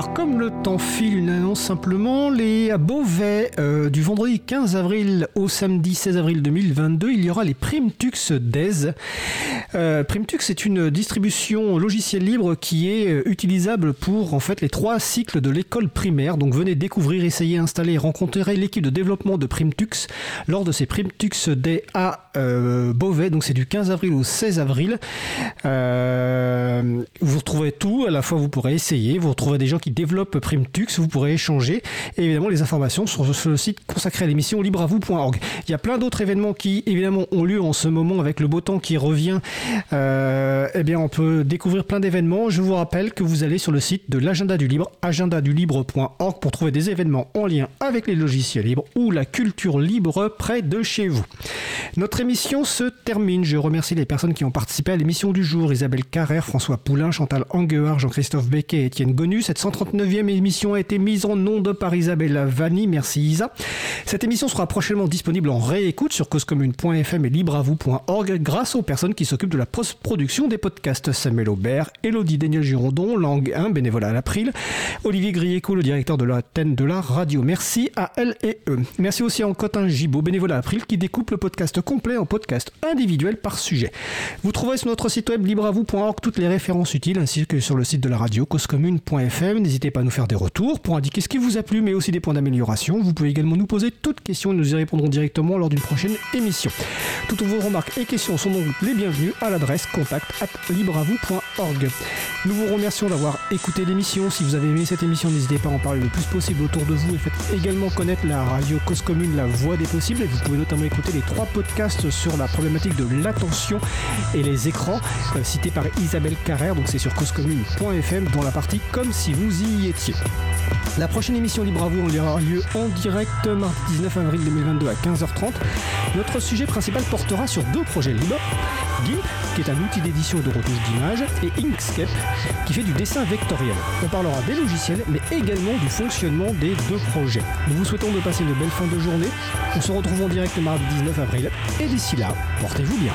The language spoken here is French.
Alors, comme le temps file, une annonce simplement. Les à Beauvais, euh, du vendredi 15 avril au samedi 16 avril 2022, il y aura les Primtux DES. Euh, Primtux est une distribution logicielle libre qui est euh, utilisable pour en fait les trois cycles de l'école primaire. Donc venez découvrir, essayer, installer rencontrer l'équipe de développement de Primtux lors de ces Primtux Day à Beauvais. Donc c'est du 15 avril au 16 avril. Vous retrouverez tout. À la fois, vous pourrez essayer, vous retrouverez des gens qui développent Primtux, vous pourrez échanger. Et évidemment, les informations sur le site consacré à l'émission libreavou.org. Il y a plein d'autres événements qui, évidemment, ont lieu en ce moment avec le beau temps qui revient. Euh, eh bien, on peut découvrir plein d'événements. Je vous rappelle que vous allez sur le site de l'agenda du libre, agendadulibre.org, pour trouver des événements en lien avec les logiciels libres ou la culture libre près de chez vous. Notre émission se termine. Je remercie les personnes qui ont participé à l'émission du jour. Isabelle Carrère, François Poulain, Chantal Anguard, Jean-Christophe Becquet et Étienne Gonu. Cette 139e émission a été mise en onde par Isabelle Vanni. Merci Isa. Cette émission sera prochainement disponible en réécoute sur causecommune.fm et libreavou.org grâce aux personnes qui s'occupent de la post-production des podcasts. Samuel Aubert, Elodie Daniel Girondon, Langue 1, bénévole à l'April, Olivier Grieco, le directeur de l'antenne de la radio. Merci à elle et eux. Merci aussi à Cotin Gibaud, bénévole à l'April, qui découpe le podcast complet en podcast individuel par sujet. Vous trouverez sur notre site web libreavou.org toutes les références utiles ainsi que sur le site de la radio causecommune.fm. N'hésitez pas à nous faire des retours pour indiquer ce qui vous a plu mais aussi des points d'amélioration. Vous pouvez également nous poser toutes questions et nous y répondrons directement lors d'une prochaine émission. Toutes vos remarques et questions sont donc les bienvenues à l'adresse contact at Nous vous remercions d'avoir écouté l'émission. Si vous avez aimé cette émission, n'hésitez pas à en parler le plus possible autour de vous et faites également connaître la radio Cause Commune, la voix des possibles. Et vous pouvez notamment écouter les trois podcasts sur la problématique de l'attention et les écrans euh, cités par Isabelle Carrère. Donc c'est sur causecommune.fm dans la partie comme si vous y étiez. La prochaine émission Libre à vous aura lieu en direct mardi 19 avril 2022 à 15h30. Notre sujet principal portera sur deux projets libres. GIMP, qui est un outil d'édition et de retouche d'images, Inkscape, qui fait du dessin vectoriel. On parlera des logiciels, mais également du fonctionnement des deux projets. Nous vous souhaitons de passer une belle fin de journée. On se retrouve en direct mardi 19 avril. Et d'ici là, portez-vous bien.